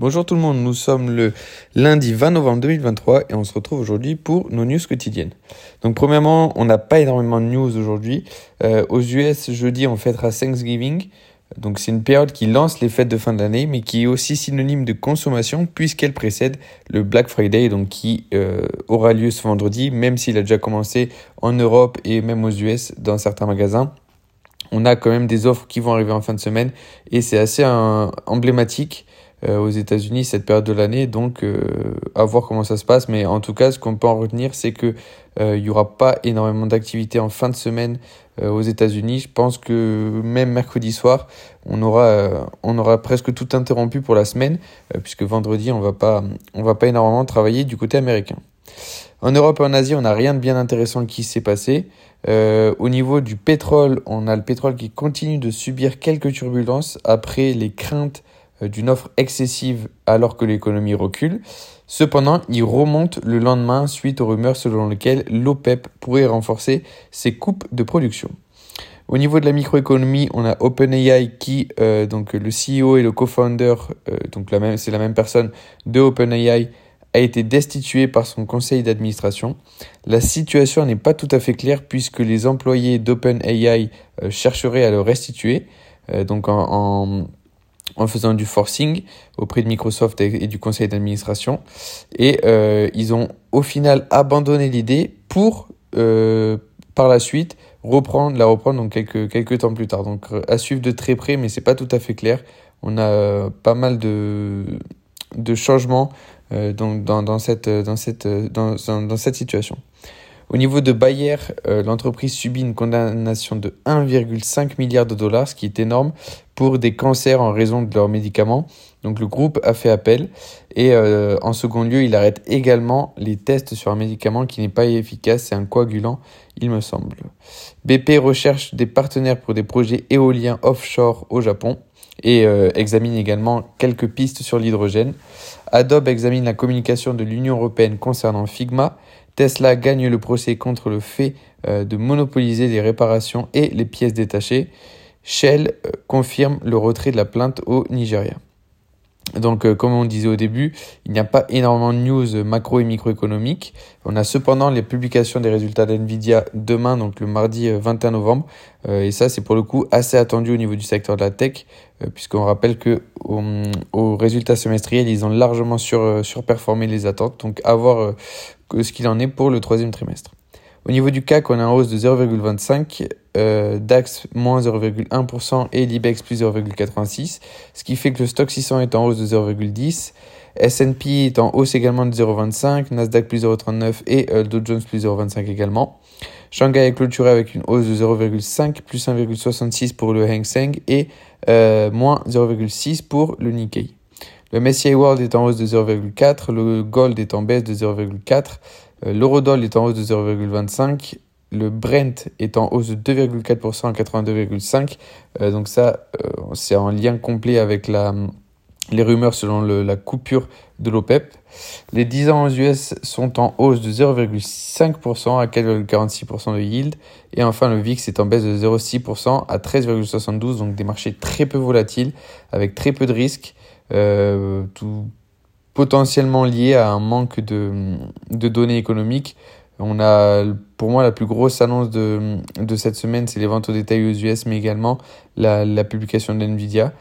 Bonjour tout le monde, nous sommes le lundi 20 novembre 2023 et on se retrouve aujourd'hui pour nos news quotidiennes. Donc premièrement, on n'a pas énormément de news aujourd'hui. Euh, aux US, jeudi, on fêtera Thanksgiving. Donc c'est une période qui lance les fêtes de fin de l'année, mais qui est aussi synonyme de consommation puisqu'elle précède le Black Friday, donc qui euh, aura lieu ce vendredi, même s'il a déjà commencé en Europe et même aux US dans certains magasins. On a quand même des offres qui vont arriver en fin de semaine et c'est assez emblématique euh, aux États-Unis cette période de l'année. Donc, euh, à voir comment ça se passe. Mais en tout cas, ce qu'on peut en retenir, c'est que euh, il n'y aura pas énormément d'activités en fin de semaine aux États-Unis. Je pense que même mercredi soir, on aura, on aura presque tout interrompu pour la semaine, puisque vendredi, on va pas, on va pas énormément travailler du côté américain. En Europe et en Asie, on n'a rien de bien intéressant qui s'est passé. Euh, au niveau du pétrole, on a le pétrole qui continue de subir quelques turbulences après les craintes euh, d'une offre excessive alors que l'économie recule. Cependant, il remonte le lendemain suite aux rumeurs selon lesquelles l'OPEP pourrait renforcer ses coupes de production. Au niveau de la microéconomie, on a OpenAI qui, euh, donc le CEO et le co-founder, euh, donc la même, c'est la même personne de OpenAI, a été destitué par son conseil d'administration. La situation n'est pas tout à fait claire puisque les employés d'OpenAI chercheraient à le restituer. donc en faisant du forcing auprès de Microsoft et, du conseil d'administration. Et euh, ils ont au final abandonné l'idée pour euh, par la suite reprendre la reprendre donc quelques, quelques temps plus tard. Donc à suivre de très près, mais c'est pas tout à fait clair. On a euh, pas mal de, de changements dans, dans, cette, dans, cette, dans, dans cette situation. Au niveau de Bayer, euh, l'entreprise subit une condamnation de 1,5 milliard de dollars, ce qui est énorme, pour des cancers en raison de leurs médicaments. Donc le groupe a fait appel et euh, en second lieu, il arrête également les tests sur un médicament qui n'est pas efficace, c'est un coagulant, il me semble. BP recherche des partenaires pour des projets éoliens offshore au Japon et euh, examine également quelques pistes sur l'hydrogène. Adobe examine la communication de l'Union européenne concernant Figma Tesla gagne le procès contre le fait euh, de monopoliser les réparations et les pièces détachées. Shell euh, confirme le retrait de la plainte au Nigeria. Donc, euh, comme on disait au début, il n'y a pas énormément de news macro et microéconomiques. On a cependant les publications des résultats d'NVIDIA demain, donc le mardi 21 novembre. et ça, c'est pour le coup assez attendu au niveau du secteur de la tech, puisqu'on rappelle que aux, résultats semestriels, ils ont largement sur, surperformé les attentes. Donc, à ce qu'il en est pour le troisième trimestre. Au niveau du CAC, on a un hausse de 0,25, euh, DAX moins 0,1% et l'IBEX plus 0,86, ce qui fait que le stock 600 est en hausse de 0,10, S&P est en hausse également de 0,25, Nasdaq plus 0,39 et euh, Dow Jones plus 0,25 également. Shanghai est clôturé avec une hausse de 0,5 plus 1,66 pour le Hang Seng et euh, moins 0,6 pour le Nikkei. Le MSCI World est en hausse de 0,4, le Gold est en baisse de 0,4, euh, l'Eurodoll est en hausse de 0,25, le Brent est en hausse de 2,4% à 82,5. Euh, donc ça, euh, c'est en lien complet avec la, les rumeurs selon la coupure de l'OPEP. Les 10 ans aux US sont en hausse de 0,5% à 4,46% de yield. Et enfin, le VIX est en baisse de 0,6% à 13,72%, donc des marchés très peu volatiles, avec très peu de risques. Euh, tout potentiellement lié à un manque de, données économiques. On a, pour moi, la plus grosse annonce de, de cette semaine, c'est les ventes au détail aux US, mais également la, la publication de Nvidia.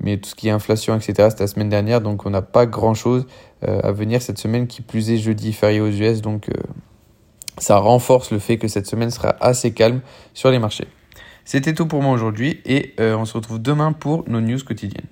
Mais tout ce qui est inflation, etc., c'était la semaine dernière, donc on n'a pas grand-chose euh, à venir cette semaine, qui plus est jeudi férié aux US, donc euh, ça renforce le fait que cette semaine sera assez calme sur les marchés. C'était tout pour moi aujourd'hui et on se retrouve demain pour nos news quotidiennes.